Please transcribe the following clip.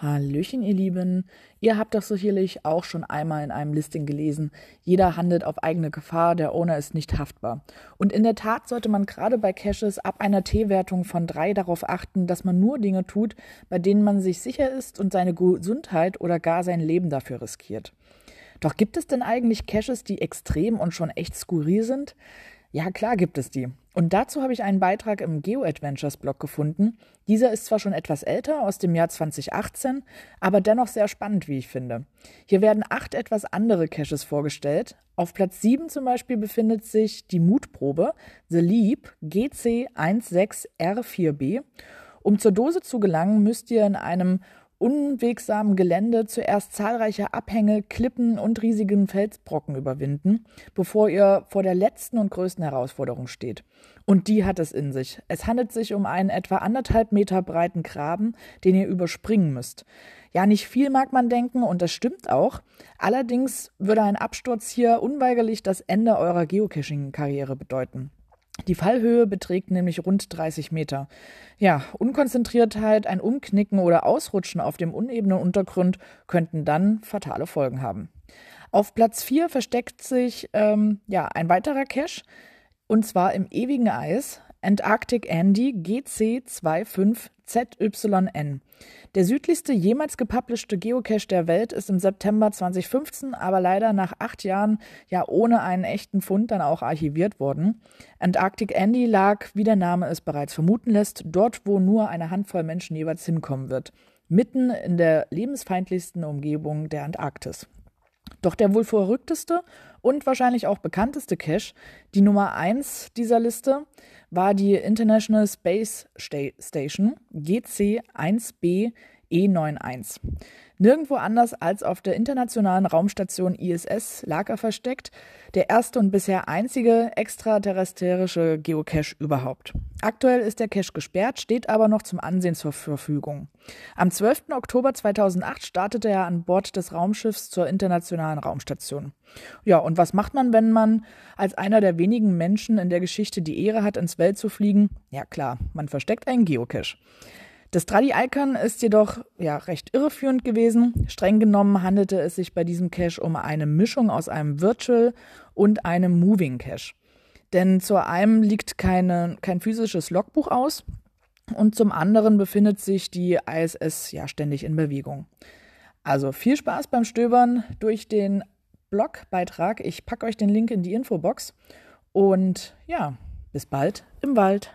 Hallöchen, ihr Lieben. Ihr habt das sicherlich auch schon einmal in einem Listing gelesen. Jeder handelt auf eigene Gefahr, der Owner ist nicht haftbar. Und in der Tat sollte man gerade bei Caches ab einer T-Wertung von drei darauf achten, dass man nur Dinge tut, bei denen man sich sicher ist und seine Gesundheit oder gar sein Leben dafür riskiert. Doch gibt es denn eigentlich Caches, die extrem und schon echt skurril sind? Ja, klar gibt es die. Und dazu habe ich einen Beitrag im GeoAdventures Blog gefunden. Dieser ist zwar schon etwas älter, aus dem Jahr 2018, aber dennoch sehr spannend, wie ich finde. Hier werden acht etwas andere Caches vorgestellt. Auf Platz 7 zum Beispiel befindet sich die Mutprobe The Leap GC16R4B. Um zur Dose zu gelangen, müsst ihr in einem unwegsamen Gelände zuerst zahlreiche Abhänge, Klippen und riesigen Felsbrocken überwinden, bevor ihr vor der letzten und größten Herausforderung steht. Und die hat es in sich. Es handelt sich um einen etwa anderthalb Meter breiten Graben, den ihr überspringen müsst. Ja, nicht viel mag man denken, und das stimmt auch. Allerdings würde ein Absturz hier unweigerlich das Ende eurer Geocaching-Karriere bedeuten. Die Fallhöhe beträgt nämlich rund 30 Meter. Ja, Unkonzentriertheit, ein Umknicken oder Ausrutschen auf dem unebenen Untergrund könnten dann fatale Folgen haben. Auf Platz 4 versteckt sich ähm, ja, ein weiterer Cache, und zwar im ewigen Eis, Antarctic Andy GC25ZYN. Der südlichste jemals gepublischte Geocache der Welt ist im September 2015, aber leider nach acht Jahren ja ohne einen echten Fund dann auch archiviert worden. Antarctic Andy lag, wie der Name es bereits vermuten lässt, dort, wo nur eine Handvoll Menschen jeweils hinkommen wird. Mitten in der lebensfeindlichsten Umgebung der Antarktis. Doch der wohl verrückteste und wahrscheinlich auch bekannteste Cache, die Nummer 1 dieser Liste, war die International Space Station GC1b E91. Nirgendwo anders als auf der internationalen Raumstation ISS lag er versteckt, der erste und bisher einzige extraterrestrische Geocache überhaupt. Aktuell ist der Cache gesperrt, steht aber noch zum Ansehen zur Verfügung. Am 12. Oktober 2008 startete er an Bord des Raumschiffs zur internationalen Raumstation. Ja, und was macht man, wenn man als einer der wenigen Menschen in der Geschichte die Ehre hat, ins Welt zu fliegen? Ja klar, man versteckt einen Geocache. Das Tradi-Icon ist jedoch ja recht irreführend gewesen. Streng genommen handelte es sich bei diesem Cache um eine Mischung aus einem Virtual und einem Moving Cache. Denn zu einem liegt keine, kein physisches Logbuch aus und zum anderen befindet sich die ISS ja ständig in Bewegung. Also viel Spaß beim Stöbern durch den Blogbeitrag. Ich packe euch den Link in die Infobox und ja, bis bald im Wald.